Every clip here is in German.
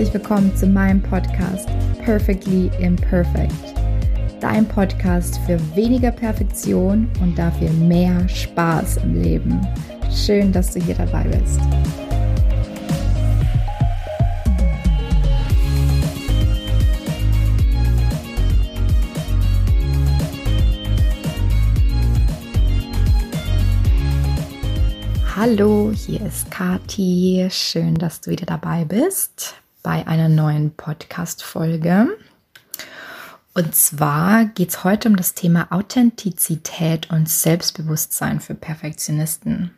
herzlich willkommen zu meinem Podcast Perfectly Imperfect. Dein Podcast für weniger Perfektion und dafür mehr Spaß im Leben. Schön, dass du hier dabei bist. Hallo, hier ist Kati. Schön, dass du wieder dabei bist bei einer neuen Podcast-Folge. Und zwar geht es heute um das Thema Authentizität und Selbstbewusstsein für Perfektionisten.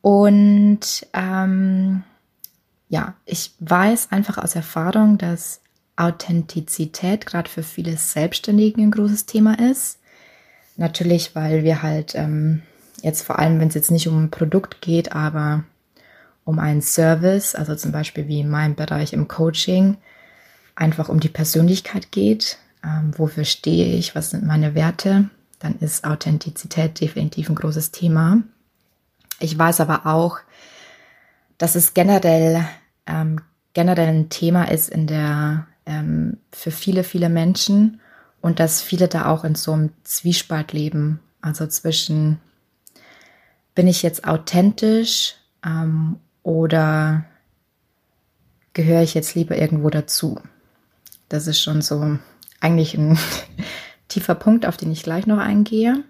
Und ähm, ja, ich weiß einfach aus Erfahrung, dass Authentizität gerade für viele Selbstständigen ein großes Thema ist. Natürlich, weil wir halt ähm, Jetzt vor allem, wenn es jetzt nicht um ein Produkt geht, aber um einen Service, also zum Beispiel wie in meinem Bereich im Coaching, einfach um die Persönlichkeit geht. Ähm, wofür stehe ich? Was sind meine Werte? Dann ist Authentizität definitiv ein großes Thema. Ich weiß aber auch, dass es generell, ähm, generell ein Thema ist in der, ähm, für viele, viele Menschen und dass viele da auch in so einem Zwiespalt leben. Also zwischen bin ich jetzt authentisch ähm, oder gehöre ich jetzt lieber irgendwo dazu? Das ist schon so eigentlich ein tiefer Punkt, auf den ich gleich noch eingehe.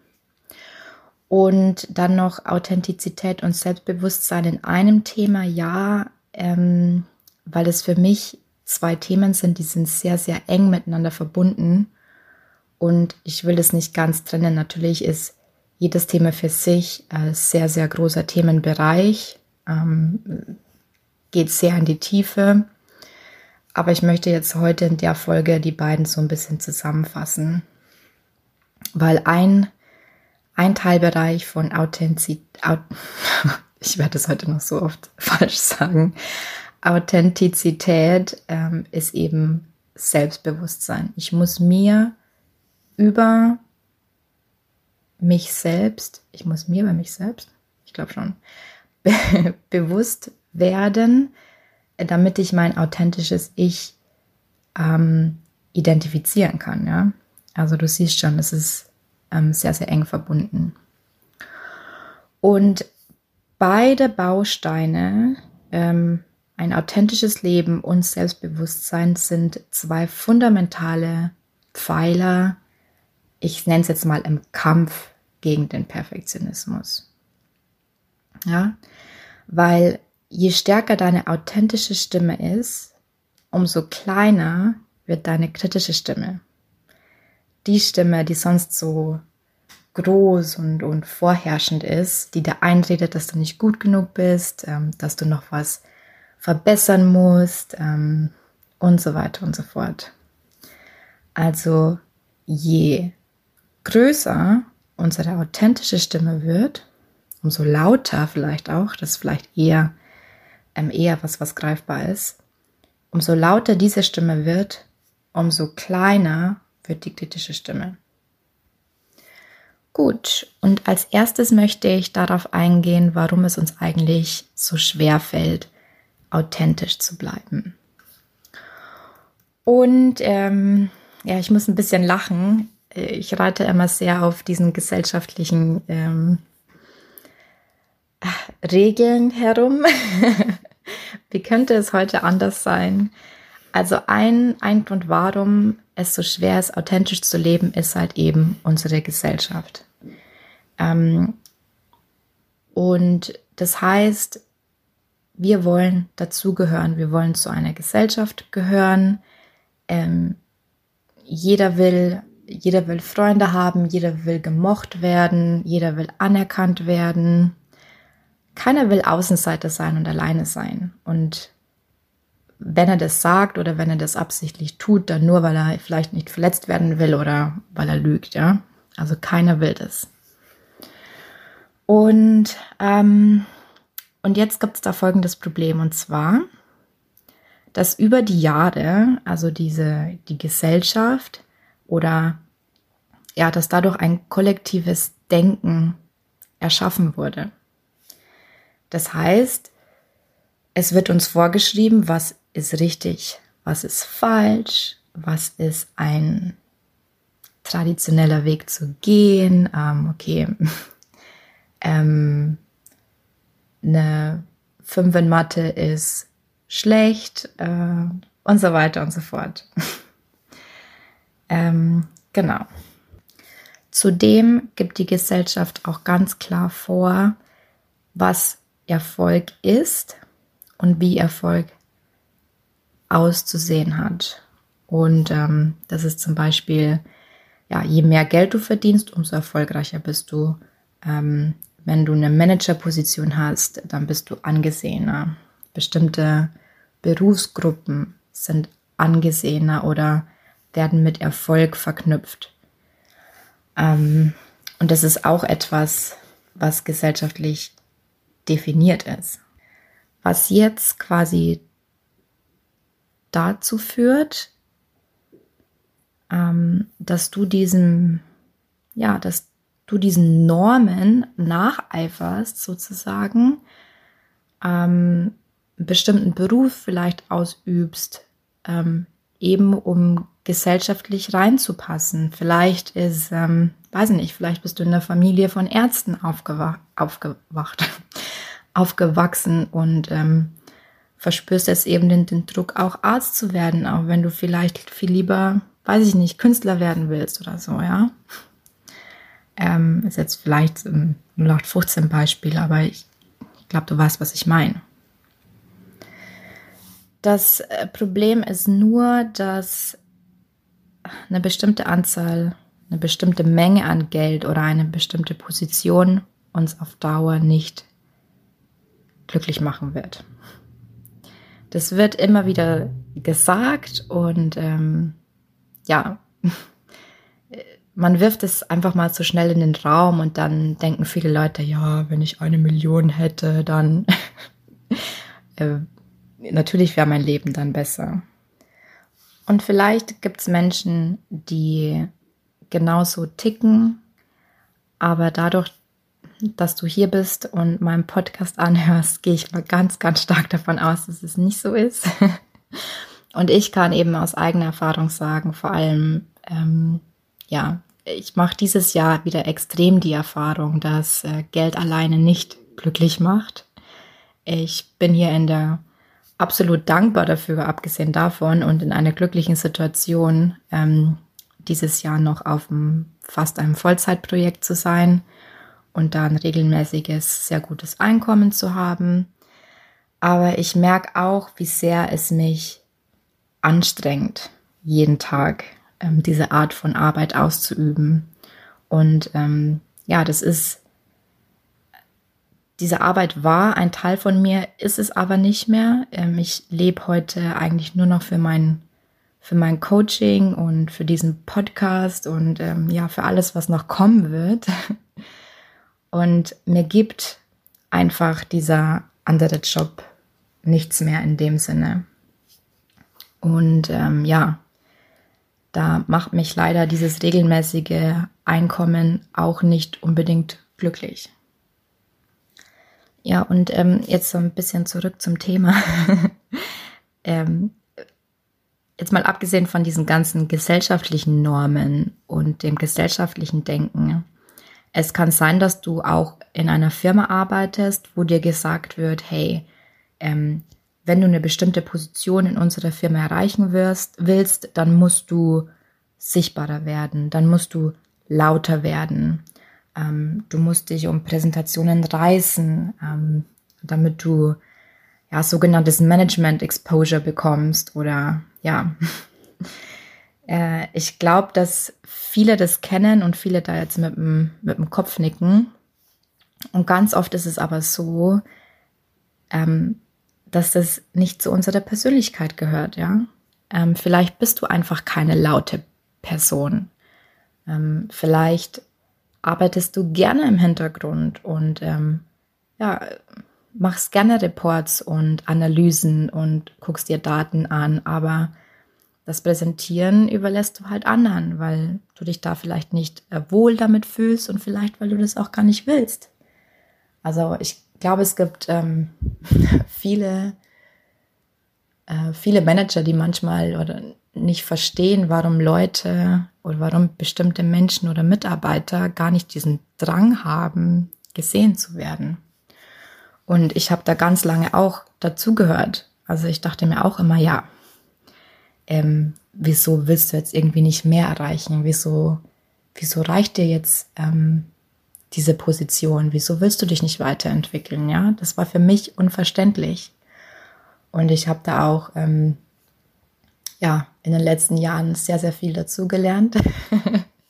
Und dann noch Authentizität und Selbstbewusstsein in einem Thema, ja, ähm, weil es für mich zwei Themen sind, die sind sehr, sehr eng miteinander verbunden. Und ich will es nicht ganz trennen. Natürlich ist jedes Thema für sich, äh, sehr, sehr großer Themenbereich, ähm, geht sehr in die Tiefe. Aber ich möchte jetzt heute in der Folge die beiden so ein bisschen zusammenfassen, weil ein, ein Teilbereich von Authentizität, ich werde es heute noch so oft falsch sagen, Authentizität ähm, ist eben Selbstbewusstsein. Ich muss mir über mich selbst, ich muss mir bei mich selbst, ich glaube schon, be bewusst werden, damit ich mein authentisches Ich ähm, identifizieren kann. Ja? Also du siehst schon, es ist ähm, sehr, sehr eng verbunden. Und beide Bausteine, ähm, ein authentisches Leben und Selbstbewusstsein, sind zwei fundamentale Pfeiler, ich nenne es jetzt mal im Kampf gegen den Perfektionismus. Ja, weil je stärker deine authentische Stimme ist, umso kleiner wird deine kritische Stimme. Die Stimme, die sonst so groß und, und vorherrschend ist, die dir einredet, dass du nicht gut genug bist, ähm, dass du noch was verbessern musst ähm, und so weiter und so fort. Also je größer unsere authentische Stimme wird, umso lauter vielleicht auch, das ist vielleicht eher, ähm, eher was, was greifbar ist, umso lauter diese Stimme wird, umso kleiner wird die kritische Stimme. Gut, und als erstes möchte ich darauf eingehen, warum es uns eigentlich so schwer fällt, authentisch zu bleiben. Und ähm, ja, ich muss ein bisschen lachen ich reite immer sehr auf diesen gesellschaftlichen ähm, Regeln herum. Wie könnte es heute anders sein? Also ein, ein Grund, warum es so schwer ist, authentisch zu leben, ist halt eben unsere Gesellschaft. Ähm, und das heißt, wir wollen dazugehören, wir wollen zu einer Gesellschaft gehören. Ähm, jeder will jeder will Freunde haben, jeder will gemocht werden, jeder will anerkannt werden. Keiner will Außenseiter sein und alleine sein. Und wenn er das sagt oder wenn er das absichtlich tut, dann nur, weil er vielleicht nicht verletzt werden will oder weil er lügt, ja. Also keiner will das. Und, ähm, und jetzt gibt es da folgendes Problem und zwar, dass über die Jahre, also diese, die Gesellschaft oder ja, dass dadurch ein kollektives Denken erschaffen wurde. Das heißt, es wird uns vorgeschrieben, was ist richtig, was ist falsch, was ist ein traditioneller Weg zu gehen, ähm, okay, ähm, eine 5 in Mathe ist schlecht äh, und so weiter und so fort. ähm, genau. Zudem gibt die Gesellschaft auch ganz klar vor, was Erfolg ist und wie Erfolg auszusehen hat. Und ähm, das ist zum Beispiel, ja, je mehr Geld du verdienst, umso erfolgreicher bist du. Ähm, wenn du eine Managerposition hast, dann bist du angesehener. Bestimmte Berufsgruppen sind angesehener oder werden mit Erfolg verknüpft. Ähm, und das ist auch etwas, was gesellschaftlich definiert ist. Was jetzt quasi dazu führt, ähm, dass du diesem, ja, dass du diesen Normen nacheiferst, sozusagen, ähm, bestimmten Beruf vielleicht ausübst, ähm, eben um gesellschaftlich reinzupassen. Vielleicht ist, ähm, weiß ich nicht, vielleicht bist du in der Familie von Ärzten aufgewacht, aufgewacht aufgewachsen und ähm, verspürst jetzt eben den, den Druck, auch Arzt zu werden, auch wenn du vielleicht viel lieber, weiß ich nicht, Künstler werden willst oder so, ja. Ähm, ist jetzt vielleicht ein 0815 Beispiel, aber ich, ich glaube, du weißt, was ich meine. Das äh, Problem ist nur, dass eine bestimmte Anzahl, eine bestimmte Menge an Geld oder eine bestimmte Position uns auf Dauer nicht glücklich machen wird. Das wird immer wieder gesagt und ähm, ja, man wirft es einfach mal so schnell in den Raum und dann denken viele Leute, ja, wenn ich eine Million hätte, dann äh, natürlich wäre mein Leben dann besser. Und vielleicht gibt es Menschen, die genauso ticken, aber dadurch, dass du hier bist und meinen Podcast anhörst, gehe ich mal ganz, ganz stark davon aus, dass es nicht so ist. Und ich kann eben aus eigener Erfahrung sagen, vor allem, ähm, ja, ich mache dieses Jahr wieder extrem die Erfahrung, dass äh, Geld alleine nicht glücklich macht. Ich bin hier in der absolut dankbar dafür, abgesehen davon und in einer glücklichen Situation, ähm, dieses Jahr noch auf einem, fast einem Vollzeitprojekt zu sein und da ein regelmäßiges, sehr gutes Einkommen zu haben. Aber ich merke auch, wie sehr es mich anstrengt, jeden Tag ähm, diese Art von Arbeit auszuüben. Und ähm, ja, das ist diese Arbeit war ein Teil von mir, ist es aber nicht mehr. Ähm, ich lebe heute eigentlich nur noch für mein, für mein Coaching und für diesen Podcast und ähm, ja, für alles, was noch kommen wird. Und mir gibt einfach dieser andere Job nichts mehr in dem Sinne. Und ähm, ja, da macht mich leider dieses regelmäßige Einkommen auch nicht unbedingt glücklich. Ja, und ähm, jetzt so ein bisschen zurück zum Thema. ähm, jetzt mal abgesehen von diesen ganzen gesellschaftlichen Normen und dem gesellschaftlichen Denken. Es kann sein, dass du auch in einer Firma arbeitest, wo dir gesagt wird, hey, ähm, wenn du eine bestimmte Position in unserer Firma erreichen wirst, willst, dann musst du sichtbarer werden, dann musst du lauter werden, ähm, du musst dich um Präsentationen reißen, ähm, damit du ja sogenanntes Management Exposure bekommst oder ja. äh, ich glaube, dass viele das kennen und viele da jetzt mit dem, mit dem Kopf nicken. Und ganz oft ist es aber so, ähm, dass das nicht zu unserer Persönlichkeit gehört, ja. Ähm, vielleicht bist du einfach keine laute Person. Ähm, vielleicht arbeitest du gerne im Hintergrund und ähm, ja, machst gerne Reports und Analysen und guckst dir Daten an, aber das Präsentieren überlässt du halt anderen, weil du dich da vielleicht nicht äh, wohl damit fühlst und vielleicht, weil du das auch gar nicht willst. Also ich glaube, es gibt ähm, viele äh, viele Manager, die manchmal oder nicht verstehen, warum Leute oder warum bestimmte Menschen oder Mitarbeiter gar nicht diesen Drang haben, gesehen zu werden. Und ich habe da ganz lange auch dazugehört. Also ich dachte mir auch immer, ja, ähm, wieso willst du jetzt irgendwie nicht mehr erreichen? Wieso, wieso reicht dir jetzt ähm, diese Position? Wieso willst du dich nicht weiterentwickeln? Ja, das war für mich unverständlich. Und ich habe da auch ähm, ja in den letzten Jahren sehr, sehr viel dazugelernt.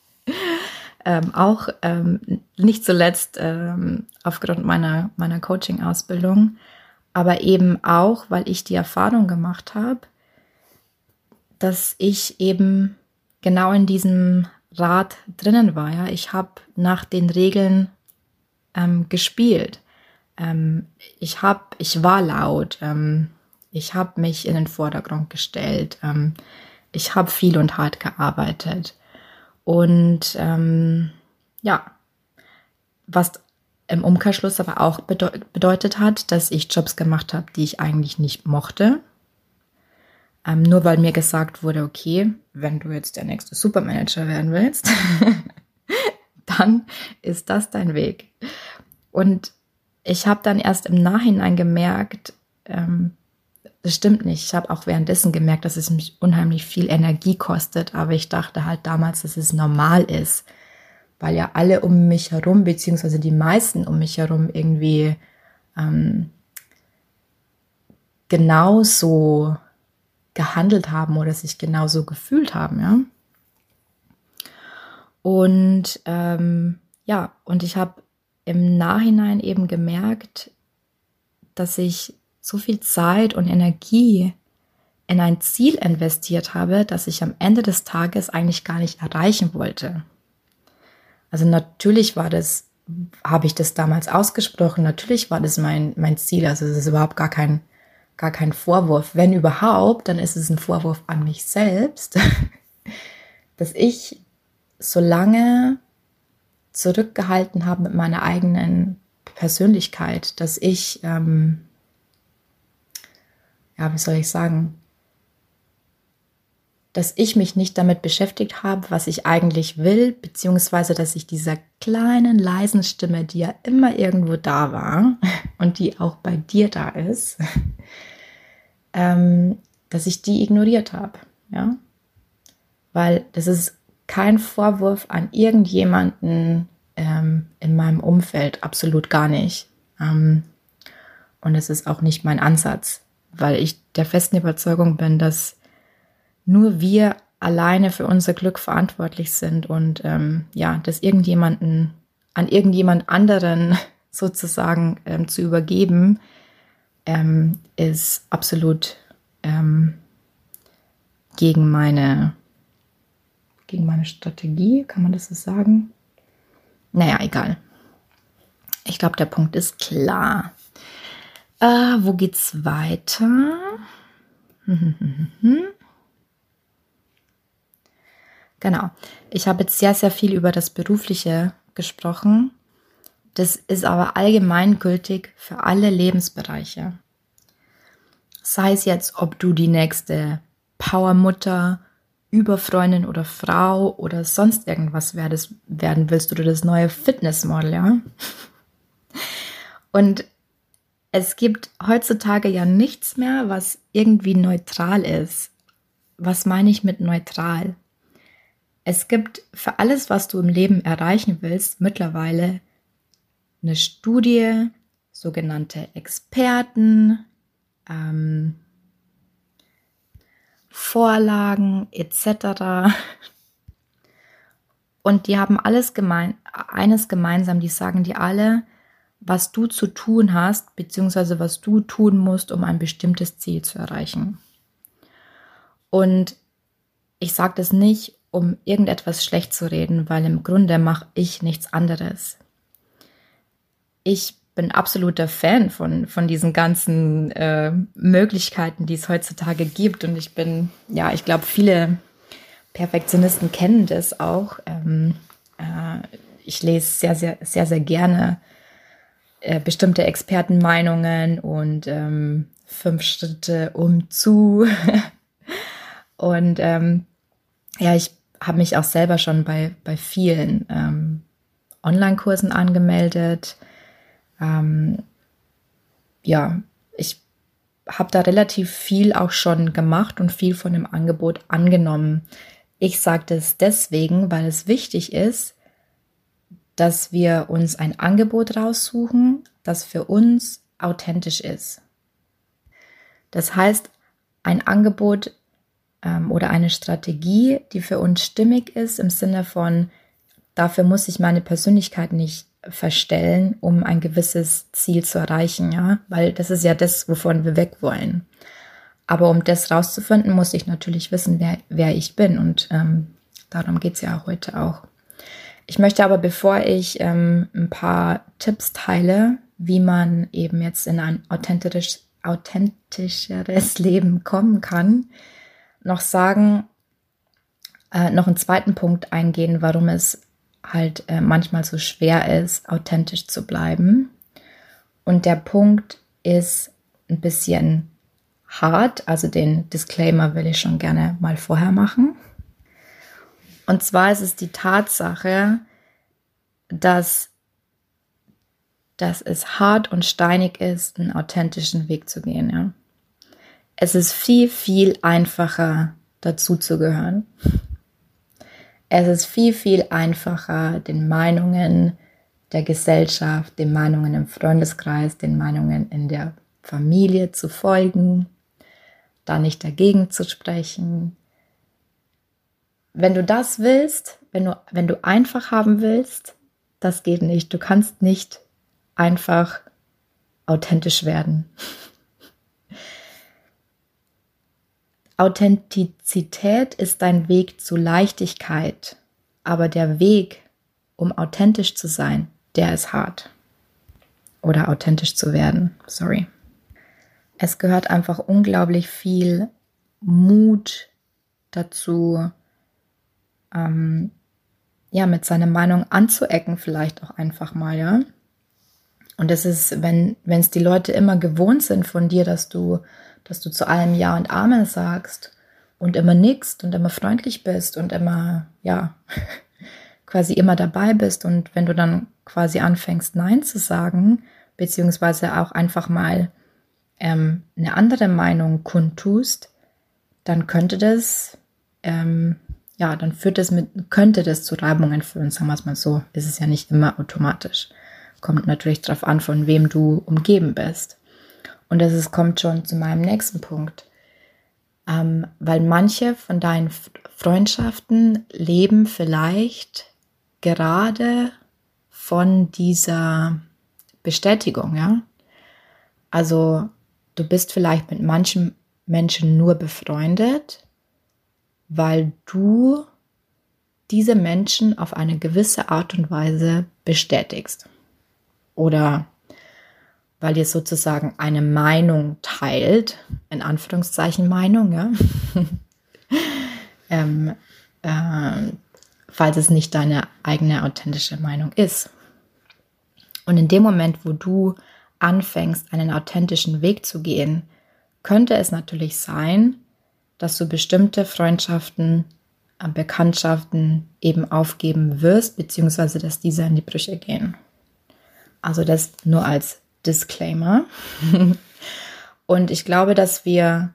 ähm, auch ähm, nicht zuletzt ähm, aufgrund meiner, meiner Coaching-Ausbildung, aber eben auch, weil ich die Erfahrung gemacht habe, dass ich eben genau in diesem Rad drinnen war. Ja? Ich habe nach den Regeln ähm, gespielt. Ähm, ich hab, ich war laut. Ähm, ich habe mich in den Vordergrund gestellt. Ähm, ich habe viel und hart gearbeitet. Und ähm, ja, was im Umkehrschluss aber auch bedeutet hat, dass ich Jobs gemacht habe, die ich eigentlich nicht mochte. Ähm, nur weil mir gesagt wurde, okay, wenn du jetzt der nächste Supermanager werden willst, dann ist das dein Weg. Und ich habe dann erst im Nachhinein gemerkt, ähm, das stimmt nicht. Ich habe auch währenddessen gemerkt, dass es mich unheimlich viel Energie kostet, aber ich dachte halt damals, dass es normal ist, weil ja alle um mich herum, beziehungsweise die meisten um mich herum irgendwie ähm, genauso gehandelt haben oder sich genauso gefühlt haben, ja. Und ähm, ja, und ich habe im Nachhinein eben gemerkt, dass ich so viel Zeit und Energie in ein Ziel investiert habe, das ich am Ende des Tages eigentlich gar nicht erreichen wollte. Also natürlich war das, habe ich das damals ausgesprochen, natürlich war das mein, mein Ziel, also es ist überhaupt gar kein, gar kein Vorwurf. Wenn überhaupt, dann ist es ein Vorwurf an mich selbst, dass ich so lange zurückgehalten habe mit meiner eigenen Persönlichkeit, dass ich ähm, ja, wie soll ich sagen, dass ich mich nicht damit beschäftigt habe, was ich eigentlich will, beziehungsweise dass ich dieser kleinen, leisen Stimme, die ja immer irgendwo da war und die auch bei dir da ist, ähm, dass ich die ignoriert habe. Ja? Weil das ist kein Vorwurf an irgendjemanden ähm, in meinem Umfeld, absolut gar nicht. Ähm, und es ist auch nicht mein Ansatz weil ich der festen Überzeugung bin, dass nur wir alleine für unser Glück verantwortlich sind und ähm, ja, dass irgendjemanden an irgendjemand anderen sozusagen ähm, zu übergeben, ähm, ist absolut ähm, gegen meine gegen meine Strategie, kann man das so sagen? Naja, egal. Ich glaube, der Punkt ist klar. Äh, wo geht's weiter? genau. Ich habe jetzt sehr, sehr viel über das Berufliche gesprochen. Das ist aber allgemeingültig für alle Lebensbereiche. Sei es jetzt, ob du die nächste Powermutter, Überfreundin oder Frau oder sonst irgendwas werdest, werden willst oder das neue Fitnessmodel, ja. Und es gibt heutzutage ja nichts mehr, was irgendwie neutral ist. Was meine ich mit neutral? Es gibt für alles, was du im Leben erreichen willst, mittlerweile eine Studie, sogenannte Experten, ähm, Vorlagen etc. Und die haben alles gemein, eines gemeinsam, die sagen dir alle, was du zu tun hast, beziehungsweise was du tun musst, um ein bestimmtes Ziel zu erreichen. Und ich sage das nicht, um irgendetwas schlecht zu reden, weil im Grunde mache ich nichts anderes. Ich bin absoluter Fan von, von diesen ganzen äh, Möglichkeiten, die es heutzutage gibt. Und ich bin, ja, ich glaube, viele Perfektionisten kennen das auch. Ähm, äh, ich lese sehr, sehr, sehr, sehr gerne äh, bestimmte Expertenmeinungen und ähm, fünf Schritte um zu. und ähm, ja, ich habe mich auch selber schon bei, bei vielen ähm, Online-Kursen angemeldet. Ähm, ja, ich habe da relativ viel auch schon gemacht und viel von dem Angebot angenommen. Ich sage das deswegen, weil es wichtig ist, dass wir uns ein Angebot raussuchen, das für uns authentisch ist. Das heißt, ein Angebot ähm, oder eine Strategie, die für uns stimmig ist, im Sinne von, dafür muss ich meine Persönlichkeit nicht verstellen, um ein gewisses Ziel zu erreichen, ja, weil das ist ja das, wovon wir weg wollen. Aber um das rauszufinden, muss ich natürlich wissen, wer, wer ich bin und ähm, darum geht es ja heute auch. Ich möchte aber, bevor ich ähm, ein paar Tipps teile, wie man eben jetzt in ein authentisch, authentischeres Leben kommen kann, noch sagen, äh, noch einen zweiten Punkt eingehen, warum es halt äh, manchmal so schwer ist, authentisch zu bleiben. Und der Punkt ist ein bisschen hart, also den Disclaimer will ich schon gerne mal vorher machen. Und zwar ist es die Tatsache, dass, dass es hart und steinig ist, einen authentischen Weg zu gehen. Ja? Es ist viel, viel einfacher, dazu zu gehören. Es ist viel, viel einfacher, den Meinungen der Gesellschaft, den Meinungen im Freundeskreis, den Meinungen in der Familie zu folgen, da nicht dagegen zu sprechen. Wenn du das willst, wenn du, wenn du einfach haben willst, das geht nicht. Du kannst nicht einfach authentisch werden. Authentizität ist dein Weg zu Leichtigkeit, aber der Weg, um authentisch zu sein, der ist hart. Oder authentisch zu werden, sorry. Es gehört einfach unglaublich viel Mut dazu, ähm, ja, mit seiner Meinung anzuecken, vielleicht auch einfach mal, ja. Und es ist, wenn es die Leute immer gewohnt sind von dir, dass du dass du zu allem Ja und Amen sagst und immer nickst und immer freundlich bist und immer, ja, quasi immer dabei bist. Und wenn du dann quasi anfängst, Nein zu sagen, beziehungsweise auch einfach mal ähm, eine andere Meinung kundtust, dann könnte das, ähm, ja, dann führt das mit, könnte das zu Reibungen führen, sagen wir es mal so. Ist es ja nicht immer automatisch. Kommt natürlich darauf an, von wem du umgeben bist. Und das ist, kommt schon zu meinem nächsten Punkt. Ähm, weil manche von deinen Freundschaften leben vielleicht gerade von dieser Bestätigung, ja. Also du bist vielleicht mit manchen Menschen nur befreundet, weil du diese Menschen auf eine gewisse Art und Weise bestätigst. Oder weil ihr sozusagen eine Meinung teilt, in Anführungszeichen Meinung, ja. ähm, äh, falls es nicht deine eigene authentische Meinung ist. Und in dem Moment, wo du anfängst, einen authentischen Weg zu gehen, könnte es natürlich sein, dass du bestimmte Freundschaften, äh, Bekanntschaften eben aufgeben wirst, beziehungsweise dass diese in die Brüche gehen. Also das nur als Disclaimer. Und ich glaube, dass wir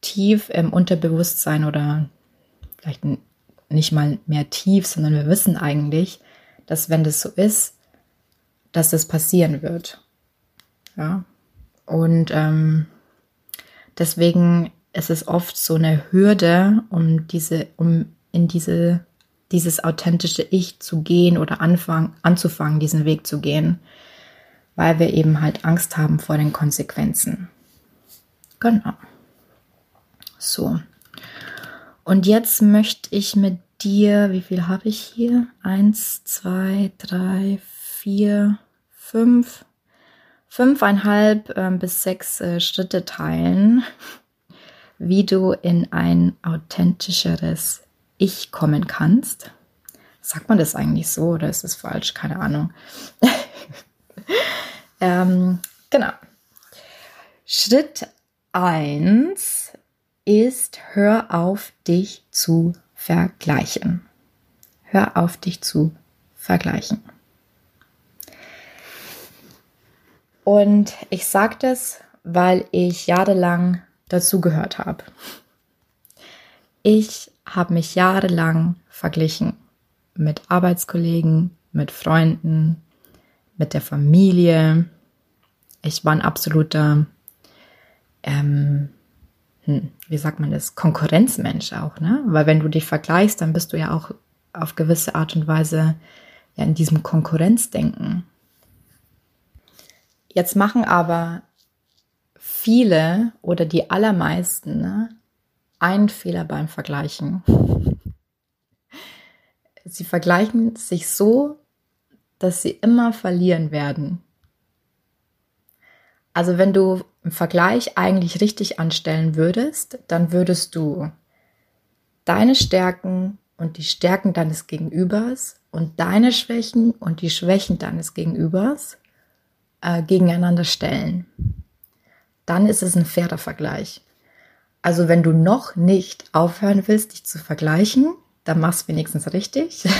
tief im Unterbewusstsein oder vielleicht nicht mal mehr tief, sondern wir wissen eigentlich, dass wenn das so ist, dass das passieren wird. Ja. Und ähm, deswegen ist es oft so eine Hürde, um diese, um in diese, dieses authentische Ich zu gehen oder anfangen, anzufangen, diesen Weg zu gehen weil wir eben halt Angst haben vor den Konsequenzen. Genau. So. Und jetzt möchte ich mit dir, wie viel habe ich hier? Eins, zwei, drei, vier, fünf, fünfeinhalb äh, bis sechs äh, Schritte teilen, wie du in ein authentischeres Ich kommen kannst. Sagt man das eigentlich so oder ist es falsch? Keine Ahnung. Ähm, genau. Schritt 1 ist, hör auf dich zu vergleichen. Hör auf dich zu vergleichen. Und ich sage das, weil ich jahrelang dazu gehört habe. Ich habe mich jahrelang verglichen mit Arbeitskollegen, mit Freunden, mit der Familie. Ich war ein absoluter, ähm, hm, wie sagt man das, Konkurrenzmensch auch, ne? Weil wenn du dich vergleichst, dann bist du ja auch auf gewisse Art und Weise ja in diesem Konkurrenzdenken. Jetzt machen aber viele oder die allermeisten ne, einen Fehler beim Vergleichen. Sie vergleichen sich so, dass sie immer verlieren werden. Also wenn du einen Vergleich eigentlich richtig anstellen würdest, dann würdest du deine Stärken und die Stärken deines Gegenübers und deine Schwächen und die Schwächen deines Gegenübers äh, gegeneinander stellen. Dann ist es ein fairer Vergleich. Also wenn du noch nicht aufhören willst, dich zu vergleichen, dann machst du wenigstens richtig.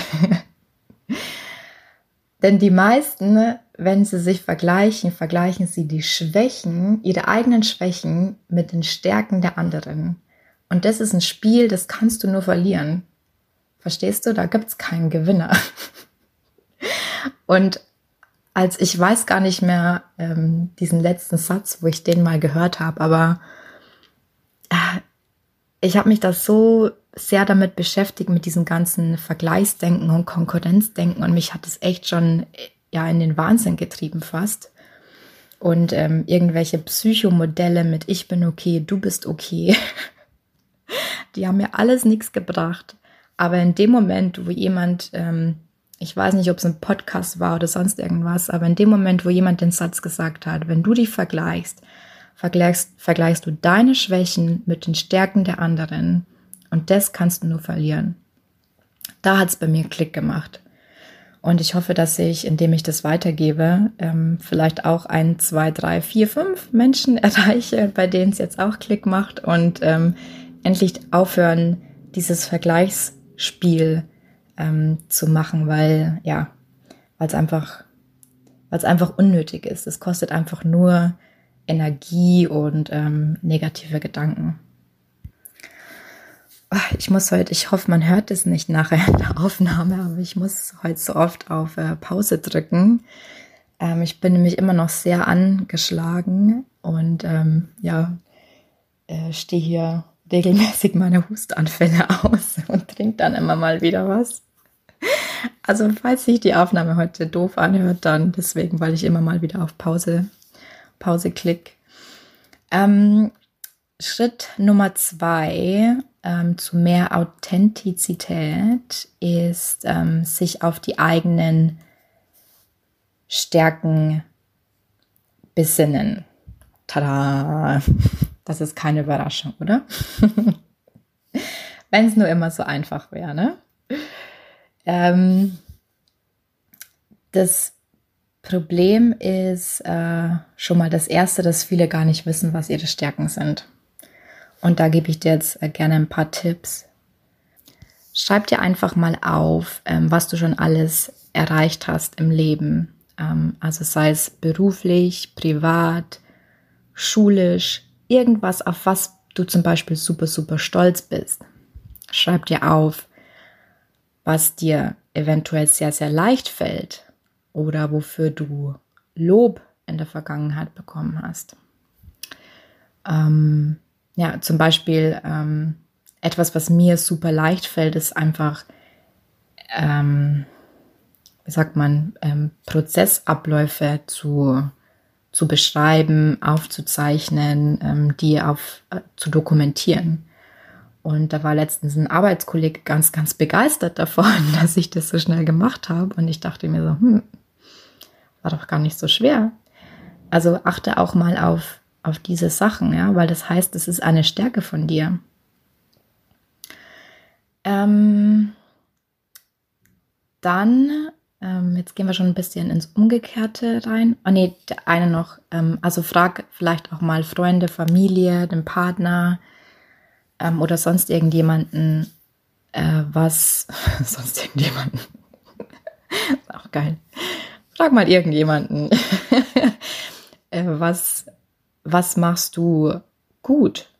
Denn die meisten, wenn sie sich vergleichen, vergleichen sie die Schwächen, ihre eigenen Schwächen mit den Stärken der anderen. Und das ist ein Spiel, das kannst du nur verlieren. Verstehst du? Da gibt es keinen Gewinner. Und als ich weiß gar nicht mehr ähm, diesen letzten Satz, wo ich den mal gehört habe, aber äh, ich habe mich da so sehr damit beschäftigt, mit diesem ganzen Vergleichsdenken und Konkurrenzdenken und mich hat es echt schon ja in den Wahnsinn getrieben fast. Und ähm, irgendwelche Psychomodelle mit ich bin okay, du bist okay, die haben mir alles nichts gebracht. Aber in dem Moment, wo jemand ähm, ich weiß nicht, ob es ein Podcast war oder sonst irgendwas, aber in dem Moment, wo jemand den Satz gesagt hat, wenn du dich vergleichst, vergleichst, vergleichst du deine Schwächen mit den Stärken der anderen und das kannst du nur verlieren. Da hat es bei mir Klick gemacht. Und ich hoffe, dass ich, indem ich das weitergebe, ähm, vielleicht auch ein, zwei, drei, vier, fünf Menschen erreiche, bei denen es jetzt auch Klick macht und ähm, endlich aufhören, dieses Vergleichsspiel ähm, zu machen, weil ja, weil es einfach, einfach unnötig ist. Es kostet einfach nur Energie und ähm, negative Gedanken. Ah, ich muss heute, ich hoffe, man hört es nicht nachher in der Aufnahme, aber ich muss heute so oft auf äh, Pause drücken. Ähm, ich bin nämlich immer noch sehr angeschlagen und ähm, ja, äh, stehe hier regelmäßig meine Hustanfälle aus und trinke dann immer mal wieder was. Also falls sich die Aufnahme heute doof anhört, dann deswegen, weil ich immer mal wieder auf Pause, Pause klick. Ähm, Schritt Nummer zwei ähm, zu mehr Authentizität ist, ähm, sich auf die eigenen Stärken besinnen. Tada! Das ist keine Überraschung, oder? Wenn es nur immer so einfach wäre, ne? Ähm, das Problem ist äh, schon mal das Erste, dass viele gar nicht wissen, was ihre Stärken sind. Und da gebe ich dir jetzt äh, gerne ein paar Tipps. Schreib dir einfach mal auf, ähm, was du schon alles erreicht hast im Leben. Ähm, also sei es beruflich, privat, schulisch, irgendwas, auf was du zum Beispiel super, super stolz bist. Schreib dir auf, was dir eventuell sehr, sehr leicht fällt oder wofür du Lob in der Vergangenheit bekommen hast. Ähm, ja, zum Beispiel ähm, etwas, was mir super leicht fällt, ist einfach, ähm, wie sagt man, ähm, Prozessabläufe zu, zu beschreiben, aufzuzeichnen, ähm, die auf, äh, zu dokumentieren. Und da war letztens ein Arbeitskollege ganz, ganz begeistert davon, dass ich das so schnell gemacht habe. Und ich dachte mir so, hm, war doch gar nicht so schwer. Also achte auch mal auf, auf diese Sachen, ja, weil das heißt, es ist eine Stärke von dir. Ähm, dann Ähm, jetzt gehen wir schon ein bisschen ins Umgekehrte rein. Oh nee, der eine noch. Ähm, also frag vielleicht auch mal Freunde, Familie, den Partner ähm, oder sonst irgendjemanden, äh, was. sonst irgendjemanden. auch geil. Frag mal irgendjemanden. äh, was, was machst du gut?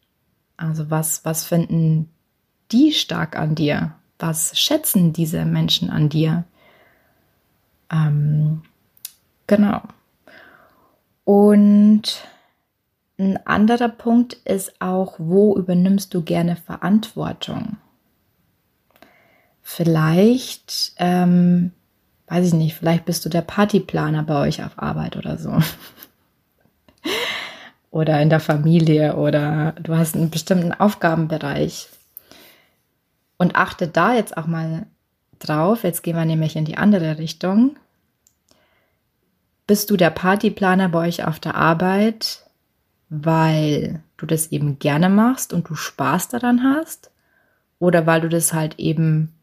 Also was, was finden die stark an dir? Was schätzen diese Menschen an dir? Ähm, genau. Und ein anderer Punkt ist auch, wo übernimmst du gerne Verantwortung? Vielleicht, ähm, weiß ich nicht, vielleicht bist du der Partyplaner bei euch auf Arbeit oder so. Oder in der Familie oder du hast einen bestimmten Aufgabenbereich. Und achte da jetzt auch mal drauf, jetzt gehen wir nämlich in die andere Richtung. Bist du der Partyplaner bei euch auf der Arbeit, weil du das eben gerne machst und du Spaß daran hast? Oder weil du das halt eben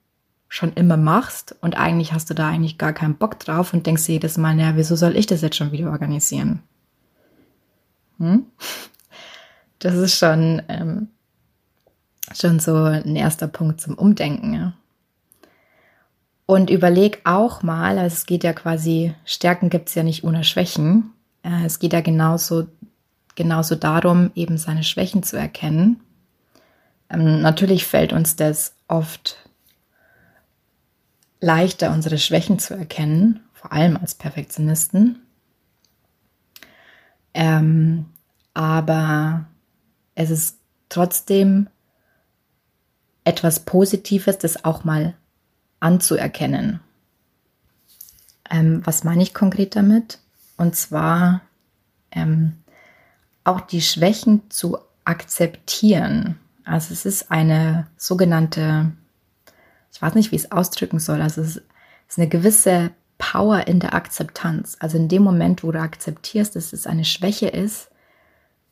schon immer machst und eigentlich hast du da eigentlich gar keinen Bock drauf und denkst jedes Mal, naja, wieso soll ich das jetzt schon wieder organisieren? Hm? Das ist schon, ähm, schon so ein erster Punkt zum Umdenken. Ja. Und überleg auch mal, also es geht ja quasi, Stärken gibt es ja nicht ohne Schwächen. Äh, es geht ja genauso, genauso darum, eben seine Schwächen zu erkennen. Ähm, natürlich fällt uns das oft leichter, unsere Schwächen zu erkennen, vor allem als Perfektionisten. Ähm, aber es ist trotzdem etwas Positives, das auch mal anzuerkennen. Ähm, was meine ich konkret damit? Und zwar ähm, auch die Schwächen zu akzeptieren. Also es ist eine sogenannte, ich weiß nicht, wie ich es ausdrücken soll, also es ist eine gewisse Power in der Akzeptanz. Also in dem Moment, wo du akzeptierst, dass es eine Schwäche ist,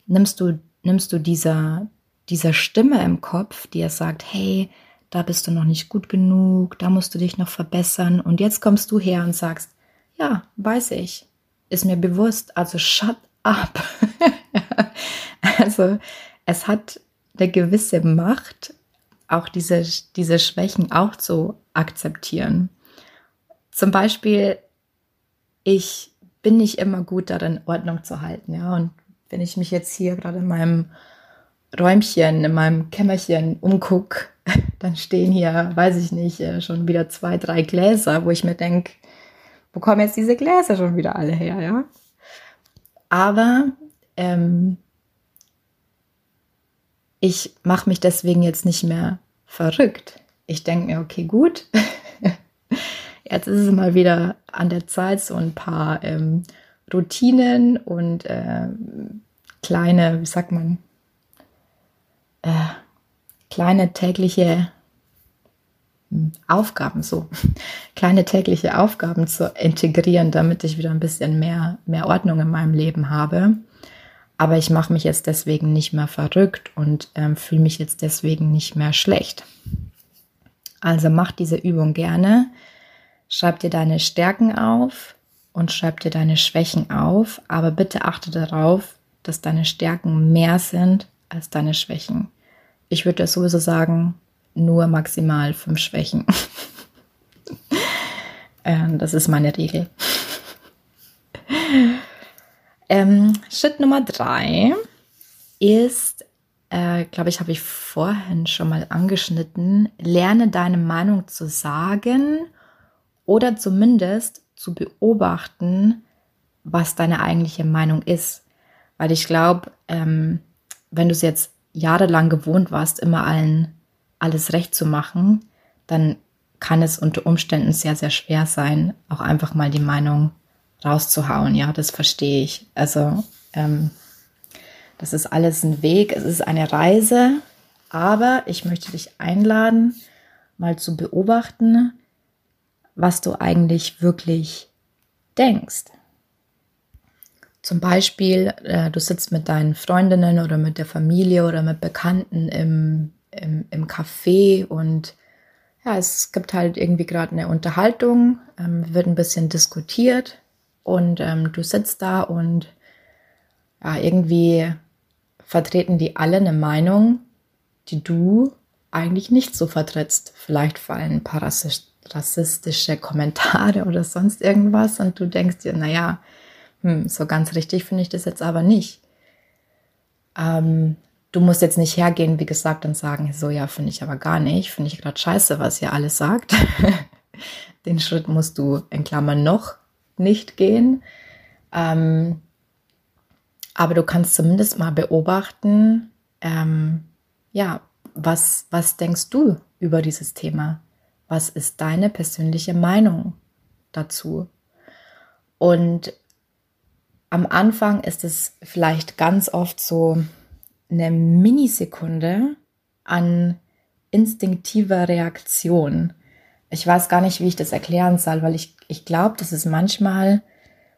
nimmst du, nimmst du dieser, dieser Stimme im Kopf, die er sagt, hey, da bist du noch nicht gut genug, da musst du dich noch verbessern. Und jetzt kommst du her und sagst, ja, weiß ich, ist mir bewusst, also shut up. also es hat eine gewisse Macht, auch diese, diese Schwächen auch zu akzeptieren. Zum Beispiel, ich bin nicht immer gut darin, Ordnung zu halten, ja. Und wenn ich mich jetzt hier gerade in meinem Räumchen, in meinem Kämmerchen umgucke, dann stehen hier, weiß ich nicht, äh, schon wieder zwei, drei Gläser, wo ich mir denke, wo kommen jetzt diese Gläser schon wieder alle her, ja? Aber ähm, ich mache mich deswegen jetzt nicht mehr verrückt. Ich denke mir, okay, gut, Jetzt ist es mal wieder an der Zeit, so ein paar ähm, Routinen und äh, kleine, wie sagt man, äh, kleine tägliche hm, Aufgaben, so kleine tägliche Aufgaben zu integrieren, damit ich wieder ein bisschen mehr, mehr Ordnung in meinem Leben habe. Aber ich mache mich jetzt deswegen nicht mehr verrückt und ähm, fühle mich jetzt deswegen nicht mehr schlecht. Also mach diese Übung gerne. Schreib dir deine Stärken auf und schreib dir deine Schwächen auf, aber bitte achte darauf, dass deine Stärken mehr sind als deine Schwächen. Ich würde sowieso sagen, nur maximal fünf Schwächen. ähm, das ist meine Regel. ähm, Schritt Nummer drei ist, äh, glaube ich, habe ich vorhin schon mal angeschnitten, lerne deine Meinung zu sagen oder zumindest zu beobachten, was deine eigentliche Meinung ist. Weil ich glaube, ähm, wenn du es jetzt jahrelang gewohnt warst, immer allen alles recht zu machen, dann kann es unter Umständen sehr, sehr schwer sein, auch einfach mal die Meinung rauszuhauen. Ja, das verstehe ich. Also, ähm, das ist alles ein Weg, es ist eine Reise, aber ich möchte dich einladen, mal zu beobachten, was du eigentlich wirklich denkst. Zum Beispiel, äh, du sitzt mit deinen Freundinnen oder mit der Familie oder mit Bekannten im, im, im Café und ja, es gibt halt irgendwie gerade eine Unterhaltung, ähm, wird ein bisschen diskutiert und ähm, du sitzt da und ja, irgendwie vertreten die alle eine Meinung, die du eigentlich nicht so vertrittst. Vielleicht fallen ein paar rassistische Kommentare oder sonst irgendwas und du denkst dir, naja, hm, so ganz richtig finde ich das jetzt aber nicht. Ähm, du musst jetzt nicht hergehen, wie gesagt, und sagen, so ja, finde ich aber gar nicht, finde ich gerade scheiße, was ihr alles sagt. Den Schritt musst du in Klammern noch nicht gehen. Ähm, aber du kannst zumindest mal beobachten, ähm, ja, was, was denkst du über dieses Thema? Was ist deine persönliche Meinung dazu? Und am Anfang ist es vielleicht ganz oft so eine Minisekunde an instinktiver Reaktion. Ich weiß gar nicht, wie ich das erklären soll, weil ich, ich glaube, dass es manchmal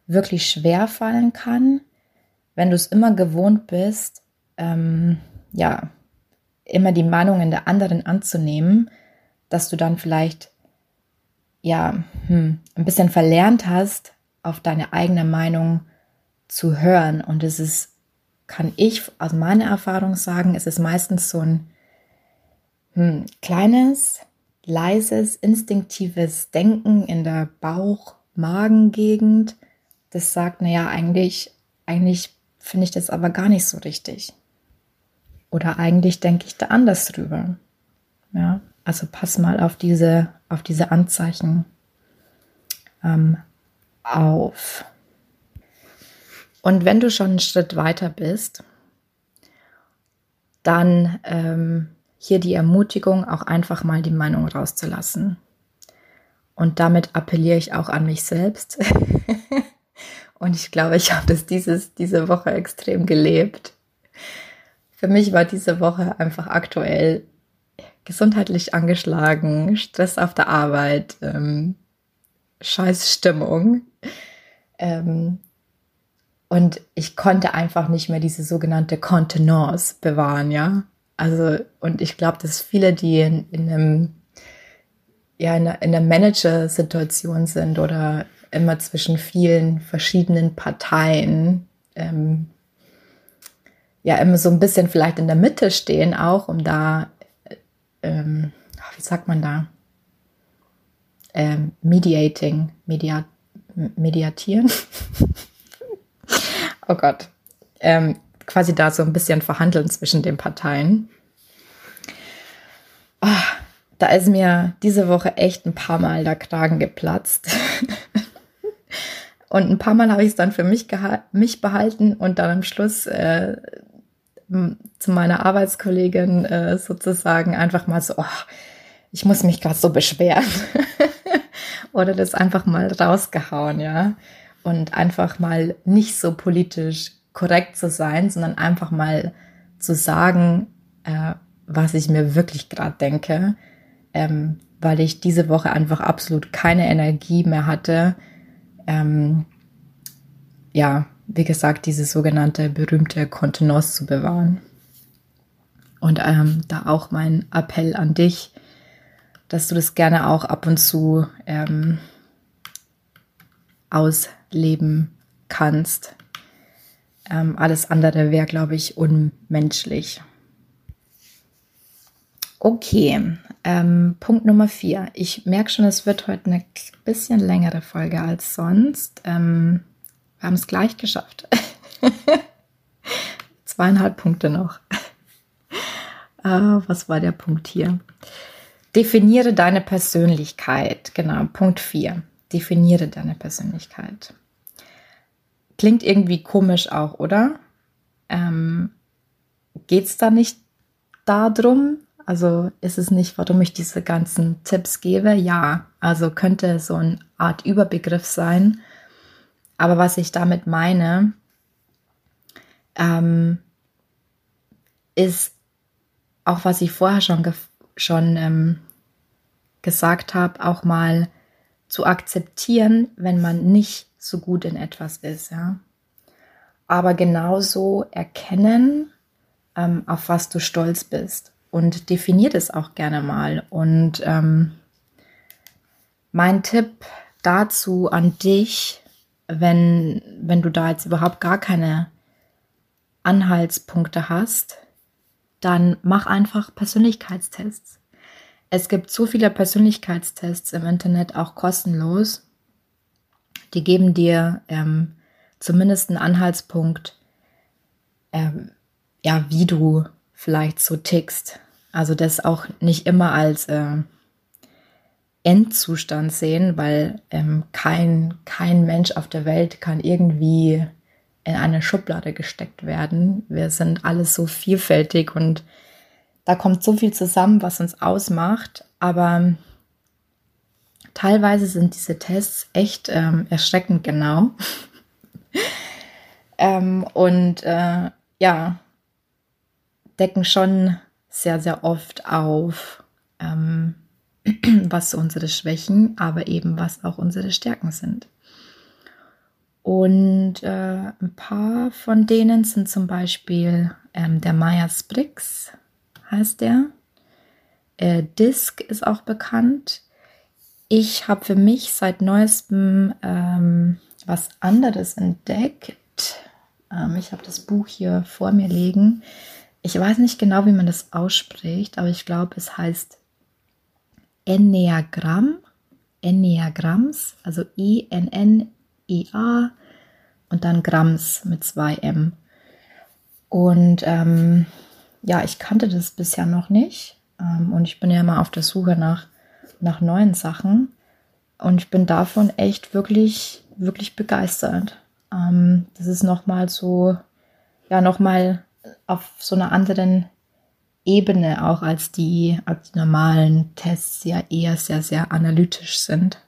wirklich schwer fallen kann, wenn du es immer gewohnt bist, ähm, ja, immer die Meinungen der anderen anzunehmen, dass du dann vielleicht ja hm, ein bisschen verlernt hast, auf deine eigene Meinung zu hören. Und es ist, kann ich aus meiner Erfahrung sagen, es ist meistens so ein hm, kleines, leises, instinktives Denken in der Bauch-Magen-Gegend, das sagt, naja, eigentlich, eigentlich finde ich das aber gar nicht so richtig. Oder eigentlich denke ich da anders drüber. Ja, also pass mal auf diese, auf diese Anzeichen ähm, auf. Und wenn du schon einen Schritt weiter bist, dann ähm, hier die Ermutigung, auch einfach mal die Meinung rauszulassen. Und damit appelliere ich auch an mich selbst. Und ich glaube, ich habe das dieses, diese Woche extrem gelebt. Für mich war diese Woche einfach aktuell gesundheitlich angeschlagen, Stress auf der Arbeit, ähm, Scheißstimmung. Ähm, und ich konnte einfach nicht mehr diese sogenannte Kontenance bewahren, ja. Also, und ich glaube, dass viele, die in, in einem, ja, in einer Manager-Situation sind oder immer zwischen vielen verschiedenen Parteien, ähm, ja immer so ein bisschen vielleicht in der Mitte stehen, auch um da, ähm, wie sagt man da, ähm, mediating, media, mediatieren. oh Gott. Ähm, quasi da so ein bisschen verhandeln zwischen den Parteien. Oh, da ist mir diese Woche echt ein paar Mal der Kragen geplatzt. und ein paar Mal habe ich es dann für mich, mich behalten und dann am Schluss äh, zu meiner Arbeitskollegin äh, sozusagen einfach mal so, oh, ich muss mich gerade so beschweren. Oder das einfach mal rausgehauen, ja. Und einfach mal nicht so politisch korrekt zu sein, sondern einfach mal zu sagen, äh, was ich mir wirklich gerade denke, ähm, weil ich diese Woche einfach absolut keine Energie mehr hatte, ähm, ja, wie gesagt, diese sogenannte berühmte Kontenance zu bewahren. Und ähm, da auch mein Appell an dich, dass du das gerne auch ab und zu ähm, ausleben kannst. Ähm, alles andere wäre, glaube ich, unmenschlich. Okay, ähm, Punkt Nummer vier. Ich merke schon, es wird heute eine bisschen längere Folge als sonst. Ähm, wir haben es gleich geschafft. Zweieinhalb Punkte noch. Uh, was war der Punkt hier? Definiere deine Persönlichkeit. Genau, Punkt 4. Definiere deine Persönlichkeit. Klingt irgendwie komisch auch, oder? Ähm, Geht es da nicht darum? Also ist es nicht, warum ich diese ganzen Tipps gebe? Ja, also könnte so eine Art Überbegriff sein. Aber was ich damit meine, ähm, ist auch, was ich vorher schon, schon ähm, gesagt habe, auch mal zu akzeptieren, wenn man nicht so gut in etwas ist. Ja? Aber genauso erkennen, ähm, auf was du stolz bist. und definiert es auch gerne mal. Und ähm, mein Tipp dazu an dich, wenn, wenn du da jetzt überhaupt gar keine Anhaltspunkte hast, dann mach einfach Persönlichkeitstests. Es gibt so viele Persönlichkeitstests im Internet, auch kostenlos. Die geben dir ähm, zumindest einen Anhaltspunkt, ähm, ja, wie du vielleicht so tickst. Also das auch nicht immer als äh, Endzustand sehen, weil ähm, kein, kein Mensch auf der Welt kann irgendwie in eine Schublade gesteckt werden. Wir sind alles so vielfältig und da kommt so viel zusammen, was uns ausmacht. Aber teilweise sind diese Tests echt ähm, erschreckend genau. ähm, und äh, ja, decken schon sehr, sehr oft auf, ähm, was unsere Schwächen, aber eben was auch unsere Stärken sind. Und äh, ein paar von denen sind zum Beispiel ähm, der Myers-Briggs, heißt der. Äh, Disc ist auch bekannt. Ich habe für mich seit neuestem ähm, was anderes entdeckt. Ähm, ich habe das Buch hier vor mir liegen. Ich weiß nicht genau, wie man das ausspricht, aber ich glaube, es heißt Enneagramm. Enneagramms, also I-N-N-I-A und dann Grams mit zwei M. Und ähm, ja, ich kannte das bisher noch nicht. Ähm, und ich bin ja immer auf der Suche nach, nach neuen Sachen. Und ich bin davon echt wirklich, wirklich begeistert. Ähm, das ist nochmal so, ja, nochmal auf so einer anderen Ebene auch als die, als die normalen Tests, ja eher sehr, sehr analytisch sind.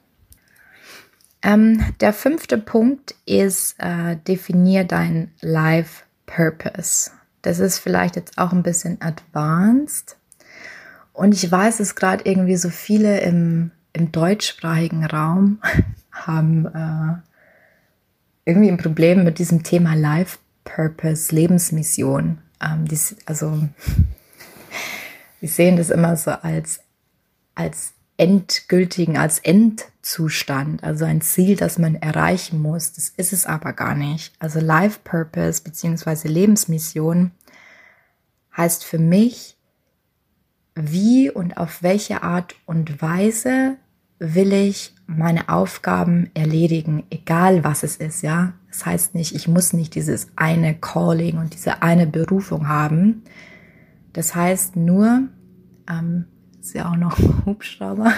Ähm, der fünfte Punkt ist, äh, definier dein Life Purpose. Das ist vielleicht jetzt auch ein bisschen advanced. Und ich weiß, dass gerade irgendwie so viele im, im deutschsprachigen Raum haben äh, irgendwie ein Problem mit diesem Thema Life Purpose, Lebensmission. Ähm, dies, also, wir sehen das immer so als, als endgültigen, als Endzustand, also ein Ziel, das man erreichen muss. Das ist es aber gar nicht. Also Life Purpose beziehungsweise Lebensmission heißt für mich, wie und auf welche Art und Weise will ich meine Aufgaben erledigen, egal was es ist, ja. Das heißt nicht, ich muss nicht dieses eine Calling und diese eine Berufung haben. Das heißt nur, ähm, ist ja auch noch Hubschrauber.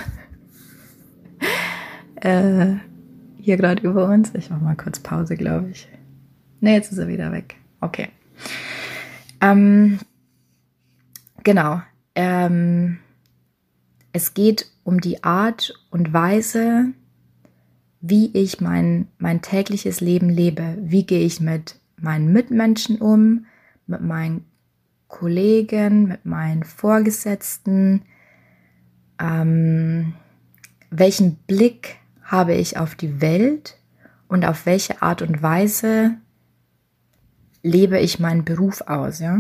äh, hier gerade über uns. Ich mache mal kurz Pause, glaube ich. Ne, jetzt ist er wieder weg. Okay. Ähm, genau. Ähm, es geht um die Art und Weise, wie ich mein, mein tägliches Leben lebe. Wie gehe ich mit meinen Mitmenschen um, mit meinen Kollegen, mit meinen Vorgesetzten. Ähm, welchen Blick habe ich auf die Welt und auf welche Art und Weise lebe ich meinen Beruf aus, ja?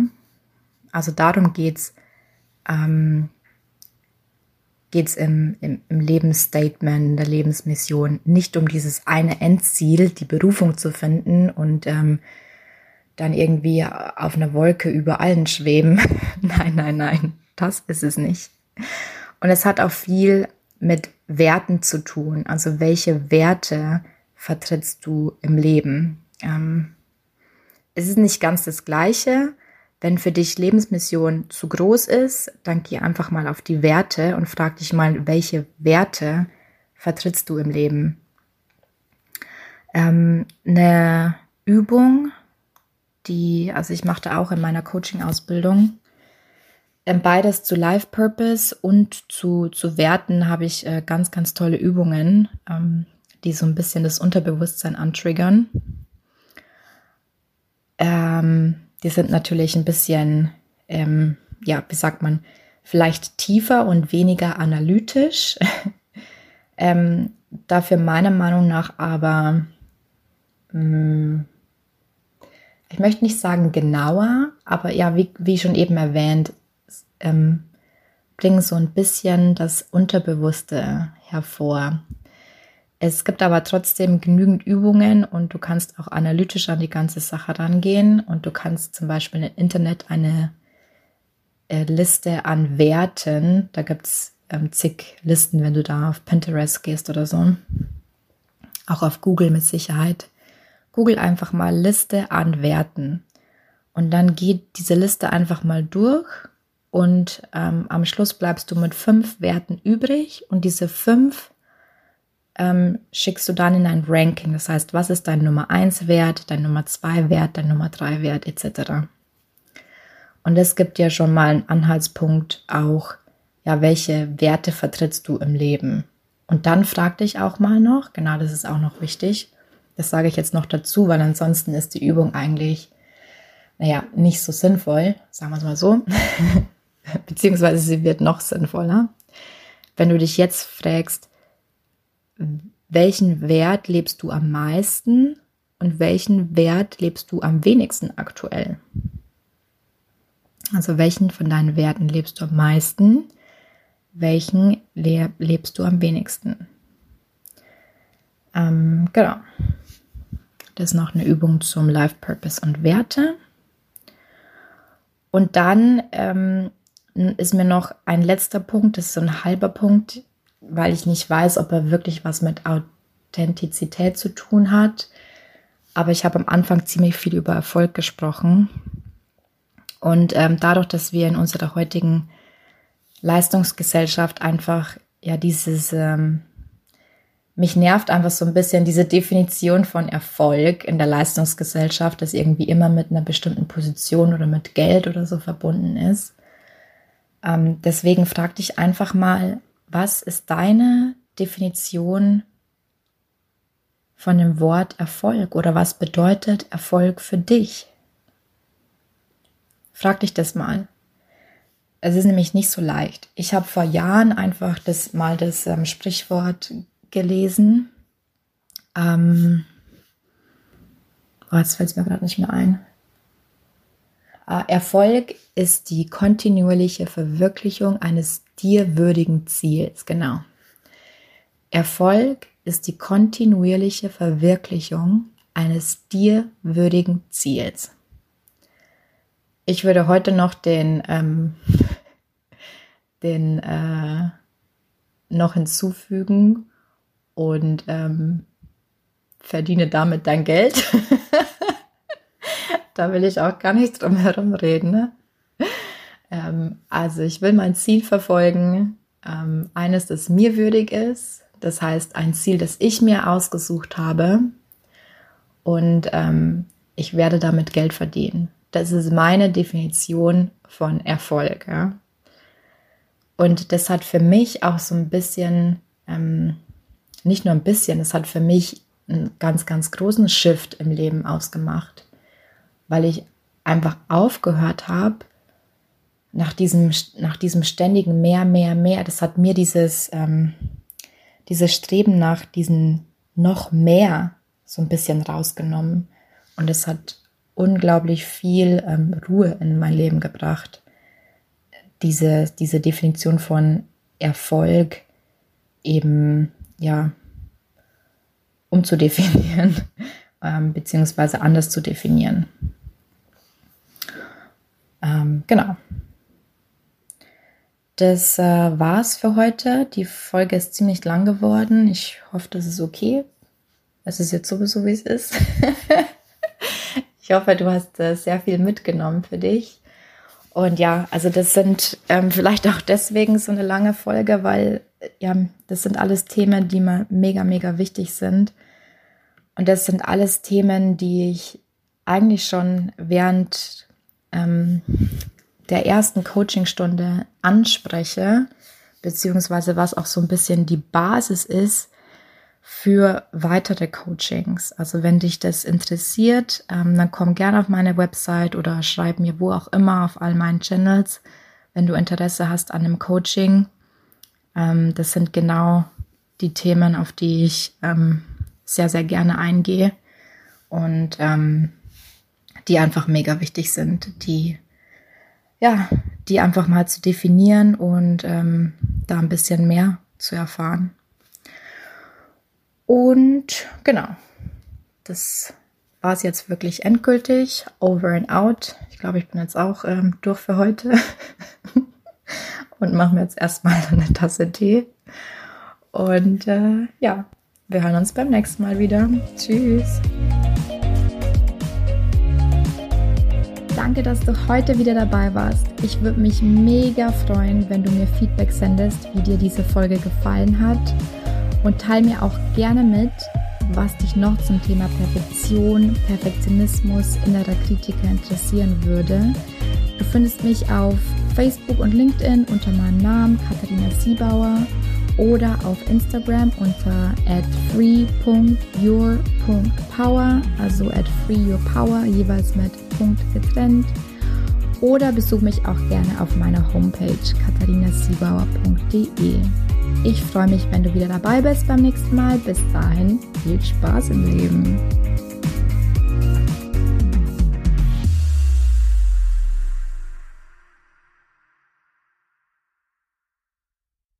Also darum geht's ähm, geht es im, im, im Lebensstatement, der Lebensmission nicht um dieses eine Endziel, die Berufung zu finden und ähm, dann irgendwie auf einer Wolke über allen schweben. nein, nein, nein, das ist es nicht. Und es hat auch viel mit Werten zu tun. Also welche Werte vertrittst du im Leben? Ähm, es ist nicht ganz das Gleiche, wenn für dich Lebensmission zu groß ist, dann geh einfach mal auf die Werte und frag dich mal, welche Werte vertrittst du im Leben? Ähm, eine Übung, die, also ich machte auch in meiner Coaching-Ausbildung, beides zu Life Purpose und zu, zu Werten habe ich äh, ganz, ganz tolle Übungen, ähm, die so ein bisschen das Unterbewusstsein antriggern. Ähm, die sind natürlich ein bisschen, ähm, ja, wie sagt man, vielleicht tiefer und weniger analytisch. ähm, dafür meiner Meinung nach aber, mm, ich möchte nicht sagen genauer, aber ja, wie, wie schon eben erwähnt, ähm, bringen so ein bisschen das Unterbewusste hervor. Es gibt aber trotzdem genügend Übungen und du kannst auch analytisch an die ganze Sache rangehen und du kannst zum Beispiel im Internet eine äh, Liste an Werten, da gibt es ähm, zig Listen, wenn du da auf Pinterest gehst oder so, auch auf Google mit Sicherheit. Google einfach mal Liste an Werten und dann geht diese Liste einfach mal durch und ähm, am Schluss bleibst du mit fünf Werten übrig und diese fünf ähm, schickst du dann in ein Ranking. Das heißt, was ist dein Nummer 1 Wert, dein Nummer 2 Wert, dein Nummer 3 Wert etc. Und das gibt dir schon mal einen Anhaltspunkt auch, ja, welche Werte vertrittst du im Leben. Und dann frag dich auch mal noch, genau das ist auch noch wichtig, das sage ich jetzt noch dazu, weil ansonsten ist die Übung eigentlich, naja, nicht so sinnvoll, sagen wir es mal so, beziehungsweise sie wird noch sinnvoller. Wenn du dich jetzt fragst, welchen Wert lebst du am meisten und welchen Wert lebst du am wenigsten aktuell? Also welchen von deinen Werten lebst du am meisten? Welchen le lebst du am wenigsten? Ähm, genau. Das ist noch eine Übung zum Life Purpose und Werte. Und dann ähm, ist mir noch ein letzter Punkt, das ist so ein halber Punkt, weil ich nicht weiß, ob er wirklich was mit Authentizität zu tun hat. Aber ich habe am Anfang ziemlich viel über Erfolg gesprochen. Und ähm, dadurch, dass wir in unserer heutigen Leistungsgesellschaft einfach ja dieses, ähm, mich nervt einfach so ein bisschen diese Definition von Erfolg in der Leistungsgesellschaft, das irgendwie immer mit einer bestimmten Position oder mit Geld oder so verbunden ist. Ähm, deswegen frag dich einfach mal, was ist deine Definition von dem Wort Erfolg oder was bedeutet Erfolg für dich? Frag dich das mal. Es ist nämlich nicht so leicht. Ich habe vor Jahren einfach das mal das ähm, Sprichwort gelesen. Ähm, oh, jetzt fällt es mir gerade nicht mehr ein. Äh, Erfolg ist die kontinuierliche Verwirklichung eines dir würdigen Ziels. Genau. Erfolg ist die kontinuierliche Verwirklichung eines dir würdigen Ziels. Ich würde heute noch den, ähm, den äh, noch hinzufügen und ähm, verdiene damit dein Geld. da will ich auch gar nicht drum herum reden. Ne? Ähm, also ich will mein Ziel verfolgen, ähm, eines, das mir würdig ist. Das heißt, ein Ziel, das ich mir ausgesucht habe. Und ähm, ich werde damit Geld verdienen. Das ist meine Definition von Erfolg. Ja? Und das hat für mich auch so ein bisschen, ähm, nicht nur ein bisschen, das hat für mich einen ganz, ganz großen Shift im Leben ausgemacht, weil ich einfach aufgehört habe, nach diesem, nach diesem ständigen mehr, mehr, mehr, das hat mir dieses, ähm, dieses Streben nach diesem noch mehr so ein bisschen rausgenommen. Und es hat unglaublich viel ähm, Ruhe in mein Leben gebracht. Diese, diese Definition von Erfolg eben, ja, umzudefinieren, ähm, beziehungsweise anders zu definieren. Ähm, genau. Das äh, war's für heute. Die Folge ist ziemlich lang geworden. Ich hoffe, das ist okay. Es ist jetzt sowieso, wie es ist. ich hoffe, du hast äh, sehr viel mitgenommen für dich. Und ja, also das sind ähm, vielleicht auch deswegen so eine lange Folge, weil ja, das sind alles Themen, die mir mega, mega wichtig sind. Und das sind alles Themen, die ich eigentlich schon während ähm, der ersten Coachingstunde anspreche, beziehungsweise was auch so ein bisschen die Basis ist für weitere Coachings. Also wenn dich das interessiert, ähm, dann komm gerne auf meine Website oder schreib mir wo auch immer auf all meinen Channels, wenn du Interesse hast an einem Coaching. Ähm, das sind genau die Themen, auf die ich ähm, sehr, sehr gerne eingehe und ähm, die einfach mega wichtig sind, die ja, die einfach mal zu definieren und ähm, da ein bisschen mehr zu erfahren. Und genau, das war es jetzt wirklich endgültig. Over and out. Ich glaube, ich bin jetzt auch ähm, durch für heute und mache mir jetzt erstmal eine Tasse Tee. Und äh, ja, wir hören uns beim nächsten Mal wieder. Tschüss. Danke, dass du heute wieder dabei warst. Ich würde mich mega freuen, wenn du mir Feedback sendest, wie dir diese Folge gefallen hat. Und teile mir auch gerne mit, was dich noch zum Thema Perfektion, Perfektionismus, innerer Kritiker interessieren würde. Du findest mich auf Facebook und LinkedIn unter meinem Namen Katharina Siebauer oder auf Instagram unter at free.your.power, also at freeyourpower, jeweils mit Getrennt. Oder besuch mich auch gerne auf meiner Homepage katharinasiebauer.de. Ich freue mich, wenn du wieder dabei bist beim nächsten Mal. Bis dahin, viel Spaß im Leben.